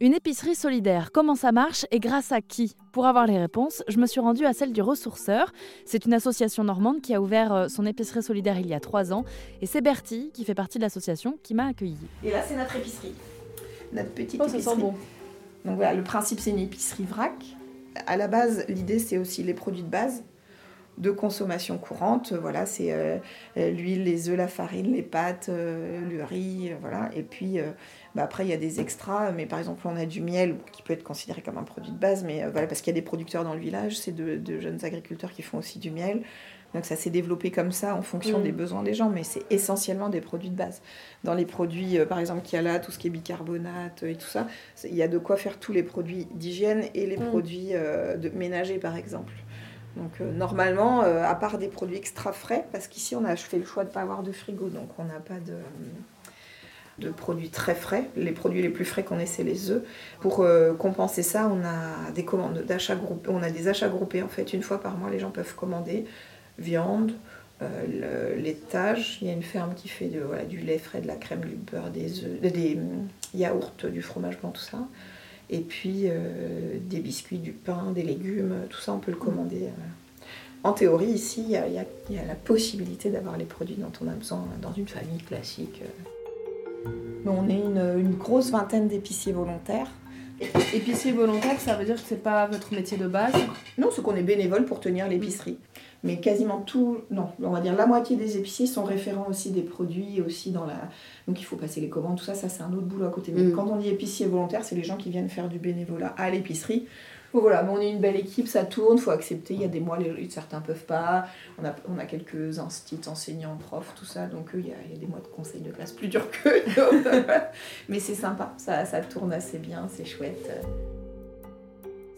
Une épicerie solidaire, comment ça marche et grâce à qui? Pour avoir les réponses, je me suis rendue à celle du Ressourceur. C'est une association normande qui a ouvert euh, son épicerie solidaire il y a trois ans. Et c'est Bertie, qui fait partie de l'association, qui m'a accueillie. Et là, c'est notre épicerie. Notre petite oh, épicerie. Ça sent bon. Donc voilà, le principe, c'est une épicerie vrac. À la base, l'idée, c'est aussi les produits de base de consommation courante. Voilà, c'est euh, l'huile, les œufs, la farine, les pâtes, euh, le riz, voilà. Et puis bah, après, il y a des extras, mais par exemple, on a du miel qui peut être considéré comme un produit de base, mais voilà, parce qu'il y a des producteurs dans le village, c'est de, jeunes agriculteurs qui font aussi du miel. Donc ça s'est développé comme ça en fonction mm. des besoins des gens, mais c'est essentiellement des produits de base. Dans les produits, par exemple, qu'il y a là, tout ce qui est bicarbonate et tout ça, il y a de quoi faire tous les produits d'hygiène et les mm. produits de ménagers, par exemple. Donc euh, normalement, euh, à part des produits extra frais, parce qu'ici on a fait le choix de ne pas avoir de frigo, donc on n'a pas de, de, produits très frais. Les produits les plus frais qu'on ait, c'est les œufs. Pour euh, compenser ça, on a des commandes d'achat groupés. On a des achats groupés en fait. Une fois par mois, les gens peuvent commander viande, laitage. Il y a une ferme qui fait du lait frais, de la crème, du beurre, des œufs, des yaourts, du fromage blanc, tout ça. Et puis euh, des biscuits, du pain, des légumes, tout ça on peut le commander. Euh. En théorie, ici, il y, a, la possibilité d'avoir les produits dont on a besoin dans une famille classique. On est une, une grosse vingtaine d'épiciers volontaires. Épicier volontaire, ça veut dire que c'est pas votre métier de base? Non, c'est qu'on est bénévole pour tenir l'épicerie mais quasiment tout, non, on va dire la moitié des épiciers sont référents aussi des produits, aussi dans la. Donc il faut passer les commandes, tout ça, ça c'est un autre boulot à côté. Mais mm. quand on dit épicier volontaire, c'est les gens qui viennent faire du bénévolat à l'épicerie. Donc voilà, mais on est une belle équipe, ça tourne, faut accepter. Il y a des mois, les, certains peuvent pas. On a, on a quelques instituts, enseignants, profs, tout ça. Donc il y, a, il y, a, des mois de conseil de classe plus durs que d'autres. mais c'est sympa, ça, ça tourne assez bien, c'est chouette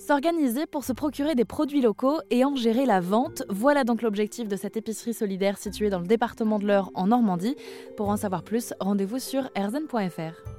s'organiser pour se procurer des produits locaux et en gérer la vente. Voilà donc l'objectif de cette épicerie solidaire située dans le département de l'Eure en Normandie. Pour en savoir plus, rendez-vous sur erzen.fr.